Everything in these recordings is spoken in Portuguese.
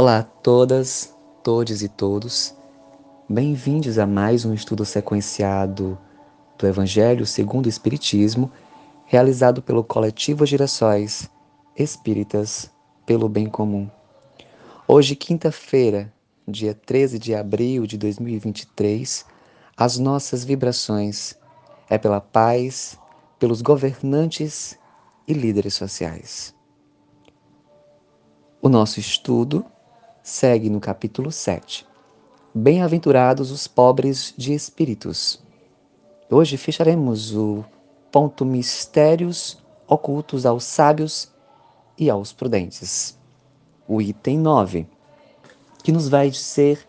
Olá a todas, todes e todos. Bem-vindos a mais um estudo sequenciado do Evangelho segundo o Espiritismo, realizado pelo Coletivo Girassóis Espíritas pelo Bem Comum. Hoje, quinta-feira, dia 13 de abril de 2023, as nossas vibrações é pela paz, pelos governantes e líderes sociais. O nosso estudo segue no capítulo 7. Bem-aventurados os pobres de espíritos. Hoje fecharemos o ponto Mistérios ocultos aos sábios e aos prudentes. O item 9, que nos vai dizer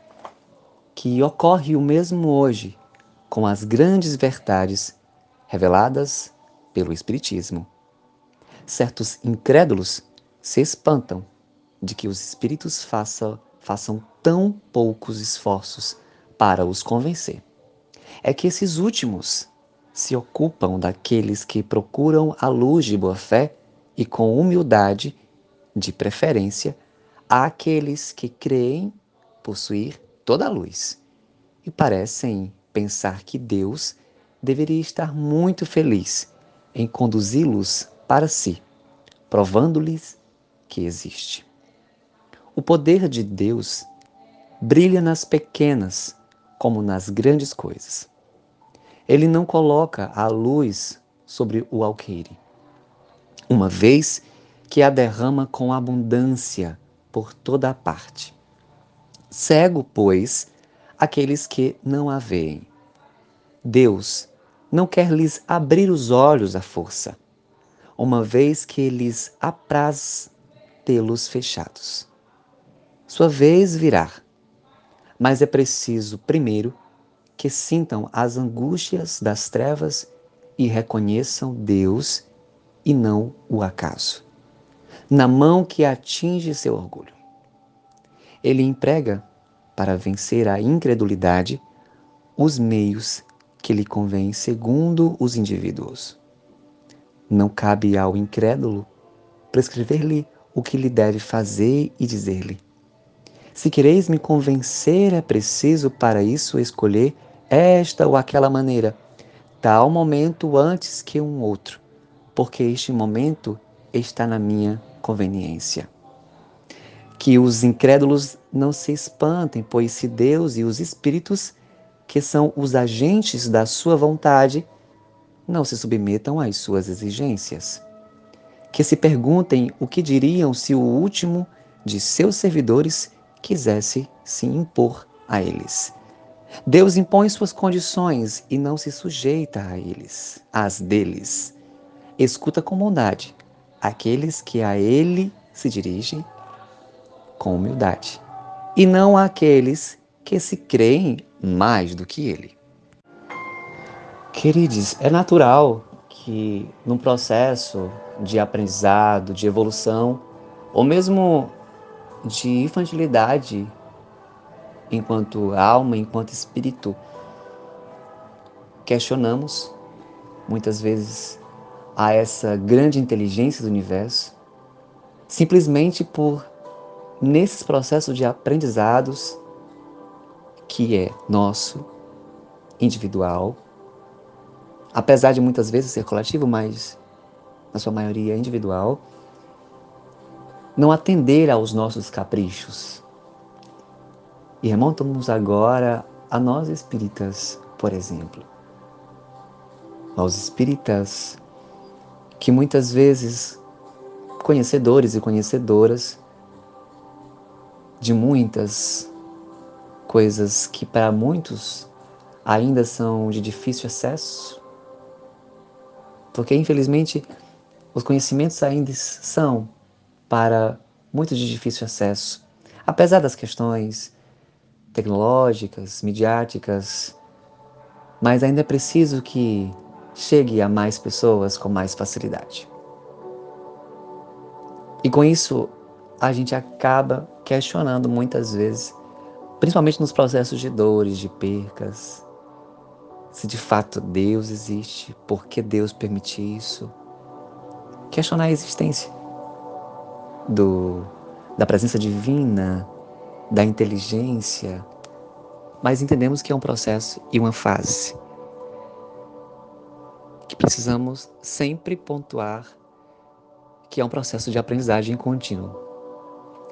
que ocorre o mesmo hoje com as grandes verdades reveladas pelo Espiritismo. Certos incrédulos se espantam de que os espíritos façam, façam tão poucos esforços para os convencer. É que esses últimos se ocupam daqueles que procuram a luz de boa fé e com humildade, de preferência, àqueles que creem possuir toda a luz e parecem pensar que Deus deveria estar muito feliz em conduzi-los para si, provando-lhes que existe. O poder de Deus brilha nas pequenas como nas grandes coisas. Ele não coloca a luz sobre o alqueire, uma vez que a derrama com abundância por toda a parte. Cego, pois, aqueles que não a veem. Deus não quer lhes abrir os olhos à força, uma vez que lhes apraz tê-los fechados. Sua vez virá, mas é preciso, primeiro, que sintam as angústias das trevas e reconheçam Deus e não o acaso, na mão que atinge seu orgulho. Ele emprega, para vencer a incredulidade, os meios que lhe convêm segundo os indivíduos. Não cabe ao incrédulo prescrever-lhe o que lhe deve fazer e dizer-lhe se quereis me convencer, é preciso para isso escolher esta ou aquela maneira, tal momento antes que um outro, porque este momento está na minha conveniência. Que os incrédulos não se espantem, pois se Deus e os espíritos, que são os agentes da sua vontade, não se submetam às suas exigências. Que se perguntem o que diriam se o último de seus servidores quisesse se impor a eles. Deus impõe suas condições e não se sujeita a eles, às deles. Escuta com bondade aqueles que a ele se dirigem com humildade, e não aqueles que se creem mais do que ele. Queridos, é natural que num processo de aprendizado, de evolução, ou mesmo de infantilidade enquanto alma, enquanto espírito. Questionamos muitas vezes a essa grande inteligência do universo, simplesmente por nesses processos de aprendizados que é nosso, individual, apesar de muitas vezes ser coletivo, mas na sua maioria individual, não atender aos nossos caprichos. E remontamos agora a nós espíritas, por exemplo. Aos espíritas que muitas vezes, conhecedores e conhecedoras de muitas coisas que para muitos ainda são de difícil acesso, porque infelizmente os conhecimentos ainda são para muitos de difícil acesso, apesar das questões tecnológicas, midiáticas, mas ainda é preciso que chegue a mais pessoas com mais facilidade. E com isso, a gente acaba questionando muitas vezes, principalmente nos processos de dores, de percas, se de fato Deus existe, por que Deus permite isso. Questionar a existência do, da presença divina da inteligência, mas entendemos que é um processo e uma fase que precisamos sempre pontuar que é um processo de aprendizagem contínuo.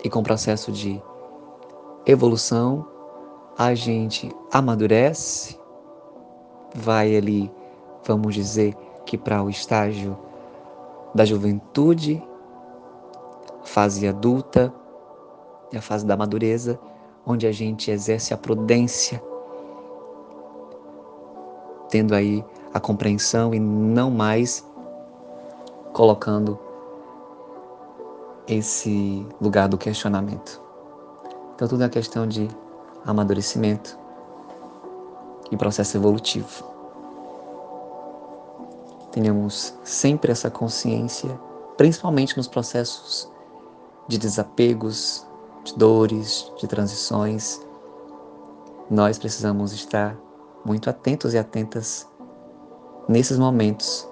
E com o processo de evolução, a gente amadurece, vai ali, vamos dizer, que para o estágio da juventude, fase adulta e a fase da madureza, onde a gente exerce a prudência, tendo aí a compreensão e não mais colocando esse lugar do questionamento. Então, tudo é questão de amadurecimento e processo evolutivo. Tenhamos sempre essa consciência, principalmente nos processos de desapegos, de dores, de transições. Nós precisamos estar muito atentos e atentas nesses momentos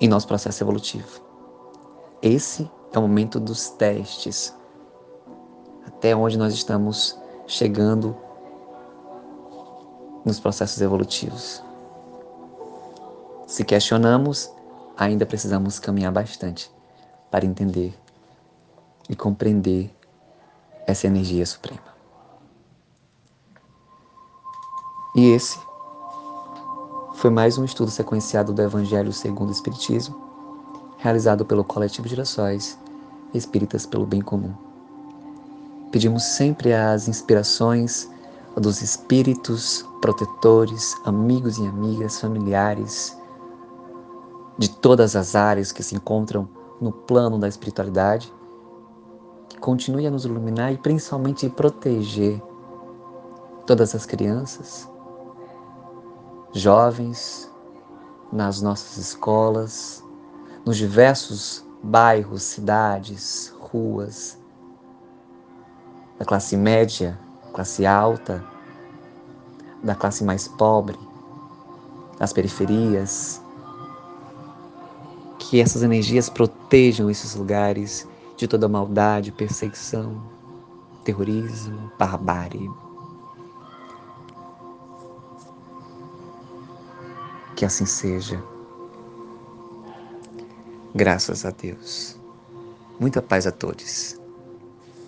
em nosso processo evolutivo. Esse é o momento dos testes. Até onde nós estamos chegando nos processos evolutivos. Se questionamos, ainda precisamos caminhar bastante para entender e compreender essa energia suprema. E esse foi mais um estudo sequenciado do Evangelho segundo o Espiritismo, realizado pelo Coletivo Girassóis Espíritas pelo Bem Comum. Pedimos sempre as inspirações dos espíritos protetores, amigos e amigas, familiares, de todas as áreas que se encontram no plano da espiritualidade, continue a nos iluminar e principalmente proteger todas as crianças, jovens, nas nossas escolas, nos diversos bairros, cidades, ruas, da classe média, classe alta, da classe mais pobre, das periferias, que essas energias protejam esses lugares de toda maldade, perseguição, terrorismo, barbárie. Que assim seja. Graças a Deus. Muita paz a todos.